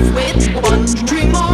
with one dream on.